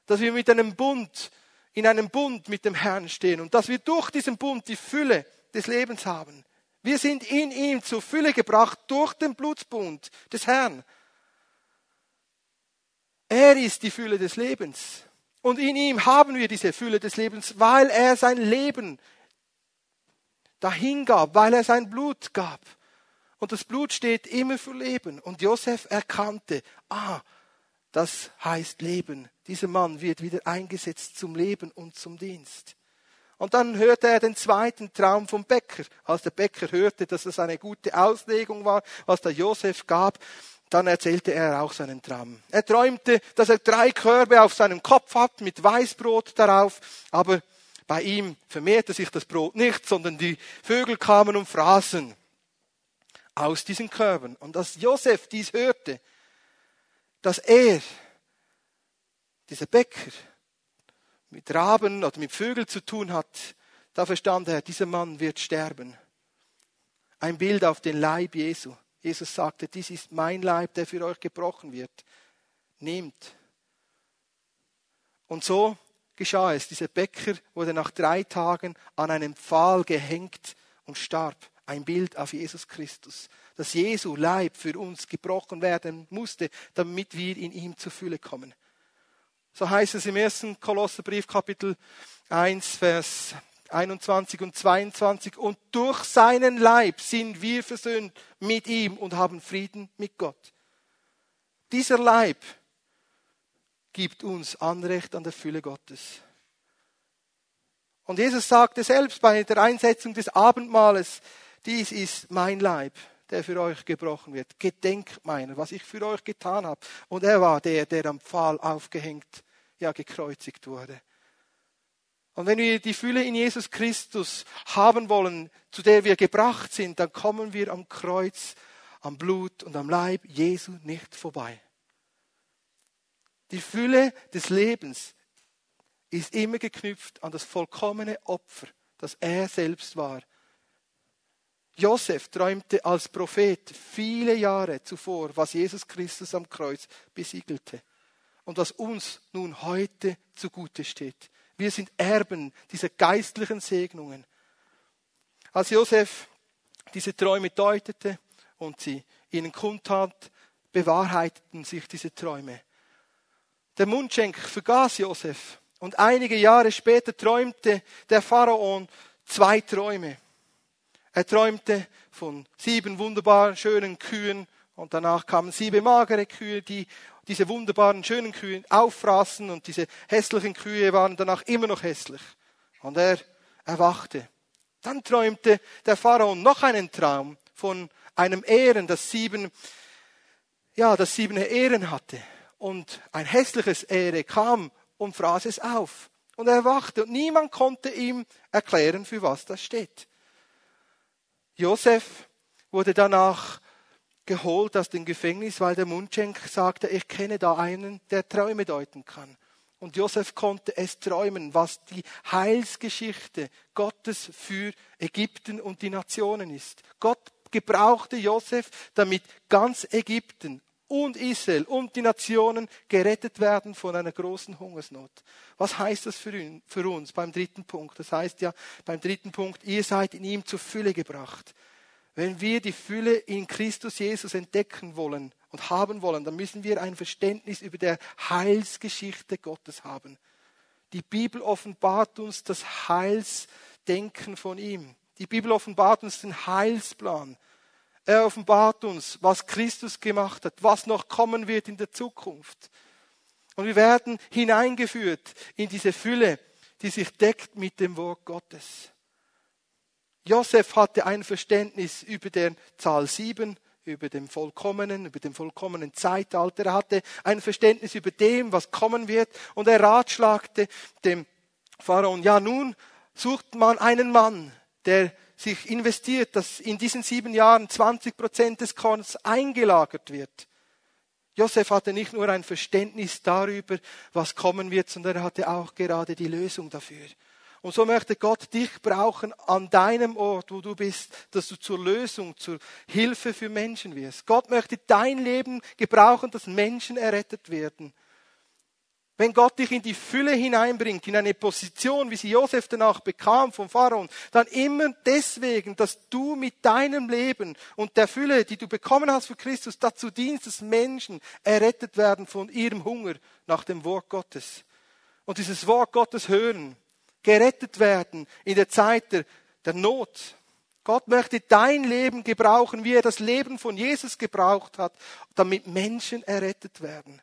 dass wir mit einem Bund, in einem Bund mit dem Herrn stehen und dass wir durch diesen Bund die Fülle des Lebens haben. Wir sind in ihm zur Fülle gebracht durch den Blutsbund des Herrn. Er ist die Fülle des Lebens. Und in ihm haben wir diese Fülle des Lebens, weil er sein Leben dahin gab, weil er sein Blut gab. Und das Blut steht immer für Leben. Und Josef erkannte, ah, das heißt Leben. Dieser Mann wird wieder eingesetzt zum Leben und zum Dienst. Und dann hörte er den zweiten Traum vom Bäcker. Als der Bäcker hörte, dass es eine gute Auslegung war, was der Josef gab, dann erzählte er auch seinen Traum. Er träumte, dass er drei Körbe auf seinem Kopf hat mit Weißbrot darauf, aber bei ihm vermehrte sich das Brot nicht, sondern die Vögel kamen und fraßen aus diesen Körben. Und als Josef dies hörte, dass er, dieser Bäcker, mit Raben oder mit Vögeln zu tun hat, da verstand er, dieser Mann wird sterben. Ein Bild auf den Leib Jesu. Jesus sagte, dies ist mein Leib, der für euch gebrochen wird. Nehmt. Und so geschah es. Dieser Bäcker wurde nach drei Tagen an einem Pfahl gehängt und starb. Ein Bild auf Jesus Christus dass Jesu Leib für uns gebrochen werden musste, damit wir in ihm zur Fülle kommen. So heißt es im ersten Kolosserbrief Kapitel 1, Vers 21 und 22. Und durch seinen Leib sind wir versöhnt mit ihm und haben Frieden mit Gott. Dieser Leib gibt uns Anrecht an der Fülle Gottes. Und Jesus sagte selbst bei der Einsetzung des Abendmahles, dies ist mein Leib der für euch gebrochen wird. Gedenkt meiner, was ich für euch getan habe. Und er war der, der am Pfahl aufgehängt, ja gekreuzigt wurde. Und wenn wir die Fülle in Jesus Christus haben wollen, zu der wir gebracht sind, dann kommen wir am Kreuz, am Blut und am Leib Jesu nicht vorbei. Die Fülle des Lebens ist immer geknüpft an das vollkommene Opfer, das er selbst war Josef träumte als Prophet viele Jahre zuvor, was Jesus Christus am Kreuz besiegelte und was uns nun heute zugute steht. Wir sind Erben dieser geistlichen Segnungen. Als Josef diese Träume deutete und sie ihnen kundtat, bewahrheiteten sich diese Träume. Der Mundschenk vergaß Josef und einige Jahre später träumte der Pharaon zwei Träume. Er träumte von sieben wunderbaren, schönen Kühen und danach kamen sieben magere Kühe, die diese wunderbaren, schönen Kühe auffraßen und diese hässlichen Kühe waren danach immer noch hässlich. Und er erwachte. Dann träumte der Pharao noch einen Traum von einem Ehren, das sieben, ja, das sieben Ehren hatte. Und ein hässliches Ehre kam und fraß es auf. Und er erwachte und niemand konnte ihm erklären, für was das steht. Josef wurde danach geholt aus dem Gefängnis, weil der Mundschenk sagte, ich kenne da einen, der Träume deuten kann. Und Josef konnte es träumen, was die Heilsgeschichte Gottes für Ägypten und die Nationen ist. Gott gebrauchte Josef, damit ganz Ägypten und Israel und die Nationen gerettet werden von einer großen Hungersnot. Was heißt das für uns beim dritten Punkt? Das heißt ja beim dritten Punkt, ihr seid in ihm zur Fülle gebracht. Wenn wir die Fülle in Christus Jesus entdecken wollen und haben wollen, dann müssen wir ein Verständnis über der Heilsgeschichte Gottes haben. Die Bibel offenbart uns das Heilsdenken von ihm. Die Bibel offenbart uns den Heilsplan. Er offenbart uns, was Christus gemacht hat, was noch kommen wird in der Zukunft. Und wir werden hineingeführt in diese Fülle, die sich deckt mit dem Wort Gottes. Josef hatte ein Verständnis über der Zahl sieben, über dem Vollkommenen, über dem vollkommenen Zeitalter. Er hatte ein Verständnis über dem, was kommen wird. Und er ratschlagte dem Pharaon, ja nun sucht man einen Mann, der sich investiert, dass in diesen sieben Jahren 20 Prozent des Korns eingelagert wird. Josef hatte nicht nur ein Verständnis darüber, was kommen wird, sondern er hatte auch gerade die Lösung dafür. Und so möchte Gott dich brauchen an deinem Ort, wo du bist, dass du zur Lösung, zur Hilfe für Menschen wirst. Gott möchte dein Leben gebrauchen, dass Menschen errettet werden. Wenn Gott dich in die Fülle hineinbringt, in eine Position, wie sie Josef danach bekam vom Pharaon, dann immer deswegen, dass du mit deinem Leben und der Fülle, die du bekommen hast für Christus, dazu dienst, dass Menschen errettet werden von ihrem Hunger nach dem Wort Gottes. Und dieses Wort Gottes hören, gerettet werden in der Zeit der, der Not. Gott möchte dein Leben gebrauchen, wie er das Leben von Jesus gebraucht hat, damit Menschen errettet werden.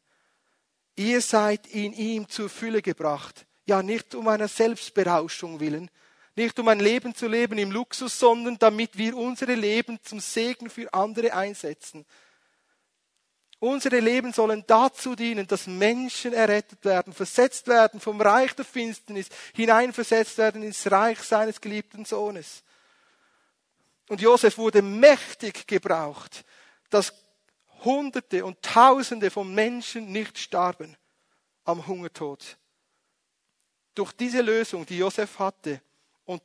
Ihr seid in ihm zur Fülle gebracht. Ja, nicht um einer Selbstberauschung willen, nicht um ein Leben zu leben im Luxus, sondern damit wir unsere Leben zum Segen für andere einsetzen. Unsere Leben sollen dazu dienen, dass Menschen errettet werden, versetzt werden vom Reich der Finsternis, hineinversetzt werden ins Reich seines geliebten Sohnes. Und Josef wurde mächtig gebraucht, dass Hunderte und Tausende von Menschen nicht starben am Hungertod. Durch diese Lösung, die Josef hatte und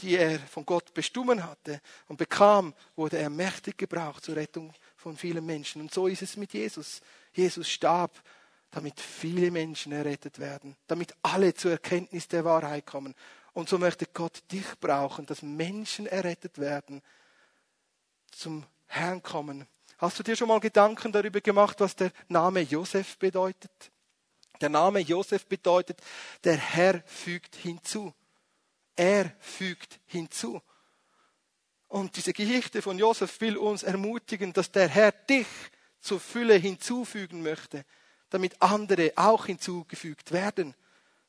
die er von Gott bestimmen hatte und bekam, wurde er mächtig gebraucht zur Rettung von vielen Menschen. Und so ist es mit Jesus. Jesus starb, damit viele Menschen errettet werden, damit alle zur Erkenntnis der Wahrheit kommen. Und so möchte Gott dich brauchen, dass Menschen errettet werden, zum Herrn kommen Hast du dir schon mal Gedanken darüber gemacht, was der Name Josef bedeutet? Der Name Josef bedeutet, der Herr fügt hinzu. Er fügt hinzu. Und diese Geschichte von Josef will uns ermutigen, dass der Herr dich zur Fülle hinzufügen möchte, damit andere auch hinzugefügt werden.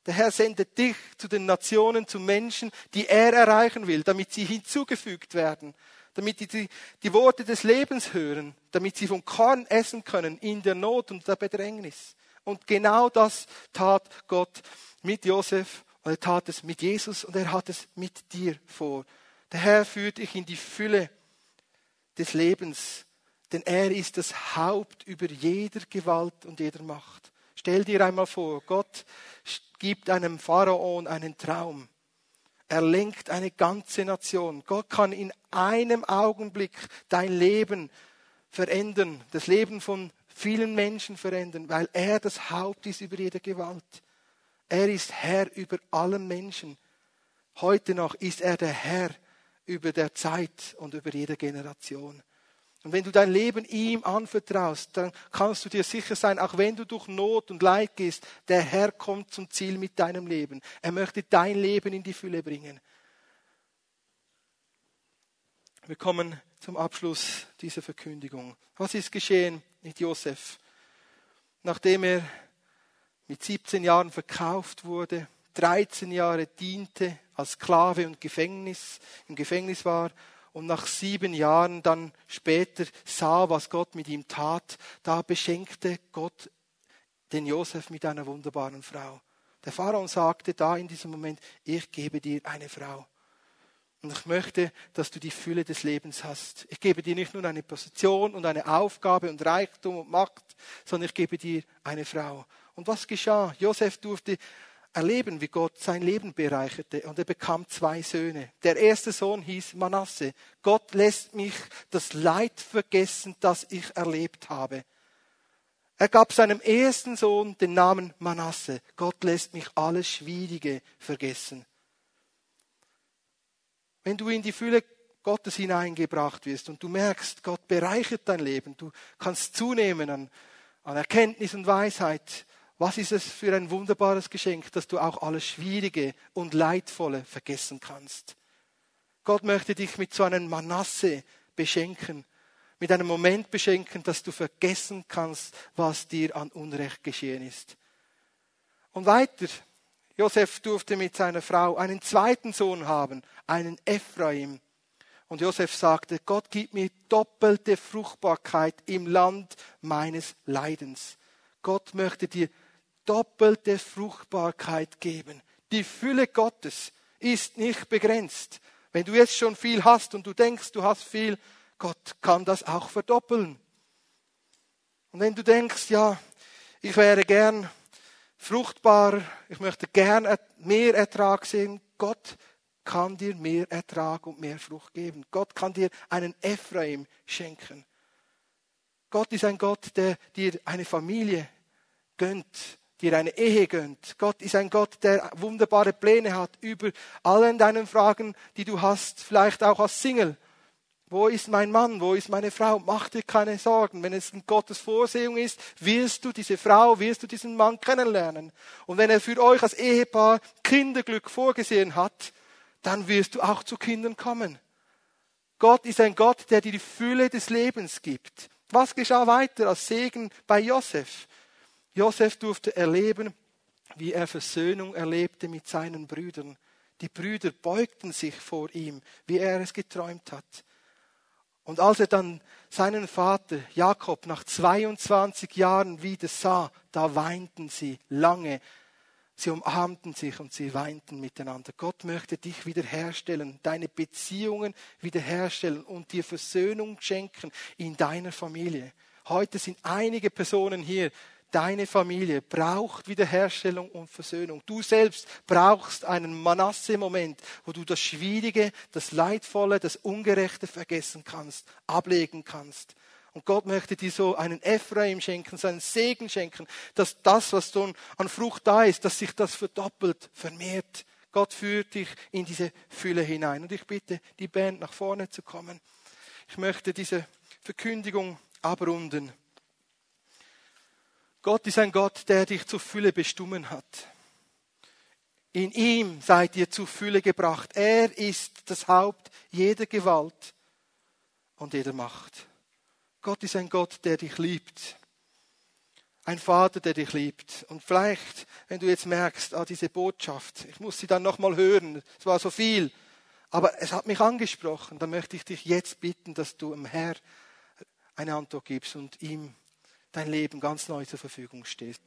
Der Herr sendet dich zu den Nationen, zu Menschen, die er erreichen will, damit sie hinzugefügt werden damit sie die, die Worte des Lebens hören, damit sie vom Korn essen können in der Not und der Bedrängnis. Und genau das tat Gott mit Josef und er tat es mit Jesus und er hat es mit dir vor. Der Herr führt dich in die Fülle des Lebens, denn er ist das Haupt über jeder Gewalt und jeder Macht. Stell dir einmal vor, Gott gibt einem Pharaon einen Traum. Er lenkt eine ganze Nation. Gott kann in einem Augenblick dein Leben verändern, das Leben von vielen Menschen verändern, weil er das Haupt ist über jede Gewalt. Er ist Herr über allen Menschen. Heute noch ist er der Herr über der Zeit und über jede Generation. Und wenn du dein Leben ihm anvertraust, dann kannst du dir sicher sein, auch wenn du durch Not und Leid gehst, der Herr kommt zum Ziel mit deinem Leben. Er möchte dein Leben in die Fülle bringen. Wir kommen zum Abschluss dieser Verkündigung. Was ist geschehen mit Josef? Nachdem er mit 17 Jahren verkauft wurde, 13 Jahre diente als Sklave und Gefängnis, im Gefängnis war und nach sieben Jahren dann später sah, was Gott mit ihm tat, da beschenkte Gott den Josef mit einer wunderbaren Frau. Der Pharao sagte da in diesem Moment, ich gebe dir eine Frau. Und ich möchte, dass du die Fülle des Lebens hast. Ich gebe dir nicht nur eine Position und eine Aufgabe und Reichtum und Macht, sondern ich gebe dir eine Frau. Und was geschah? Josef durfte erleben, wie Gott sein Leben bereicherte. Und er bekam zwei Söhne. Der erste Sohn hieß Manasse. Gott lässt mich das Leid vergessen, das ich erlebt habe. Er gab seinem ersten Sohn den Namen Manasse. Gott lässt mich alles Schwierige vergessen. Wenn du in die Fülle Gottes hineingebracht wirst und du merkst, Gott bereichert dein Leben, du kannst zunehmen an, an Erkenntnis und Weisheit, was ist es für ein wunderbares Geschenk, dass du auch alles Schwierige und Leidvolle vergessen kannst. Gott möchte dich mit so einem Manasse beschenken, mit einem Moment beschenken, dass du vergessen kannst, was dir an Unrecht geschehen ist. Und weiter, Josef durfte mit seiner Frau einen zweiten Sohn haben, einen Ephraim. Und Josef sagte, Gott gibt mir doppelte Fruchtbarkeit im Land meines Leidens. Gott möchte dir doppelte Fruchtbarkeit geben. Die Fülle Gottes ist nicht begrenzt. Wenn du jetzt schon viel hast und du denkst, du hast viel, Gott kann das auch verdoppeln. Und wenn du denkst, ja, ich wäre gern fruchtbar, ich möchte gern mehr Ertrag sehen, Gott kann dir mehr Ertrag und mehr Frucht geben. Gott kann dir einen Ephraim schenken. Gott ist ein Gott, der dir eine Familie gönnt, dir eine Ehe gönnt. Gott ist ein Gott, der wunderbare Pläne hat über allen deinen Fragen, die du hast, vielleicht auch als Single. Wo ist mein Mann? Wo ist meine Frau? Mach dir keine Sorgen. Wenn es in Gottes Vorsehung ist, wirst du diese Frau, wirst du diesen Mann kennenlernen. Und wenn er für euch als Ehepaar Kinderglück vorgesehen hat, dann wirst du auch zu Kindern kommen. Gott ist ein Gott, der dir die Fülle des Lebens gibt. Was geschah weiter als Segen bei Josef? Josef durfte erleben, wie er Versöhnung erlebte mit seinen Brüdern. Die Brüder beugten sich vor ihm, wie er es geträumt hat. Und als er dann seinen Vater Jakob nach 22 Jahren wieder sah, da weinten sie lange. Sie umarmten sich und sie weinten miteinander. Gott möchte dich wiederherstellen, deine Beziehungen wiederherstellen und dir Versöhnung schenken in deiner Familie. Heute sind einige Personen hier, Deine Familie braucht Wiederherstellung und Versöhnung. Du selbst brauchst einen Manasse-Moment, wo du das Schwierige, das Leidvolle, das Ungerechte vergessen kannst, ablegen kannst. Und Gott möchte dir so einen Ephraim schenken, seinen Segen schenken, dass das, was nun an Frucht da ist, dass sich das verdoppelt, vermehrt. Gott führt dich in diese Fülle hinein. Und ich bitte die Band nach vorne zu kommen. Ich möchte diese Verkündigung abrunden. Gott ist ein Gott, der dich zur Fülle bestimmen hat. In ihm seid ihr zur Fülle gebracht. Er ist das Haupt jeder Gewalt und jeder Macht. Gott ist ein Gott, der dich liebt. Ein Vater, der dich liebt. Und vielleicht, wenn du jetzt merkst, ah, diese Botschaft, ich muss sie dann nochmal hören, es war so viel, aber es hat mich angesprochen, dann möchte ich dich jetzt bitten, dass du dem Herr eine Antwort gibst und ihm dein Leben ganz neu zur Verfügung stehst.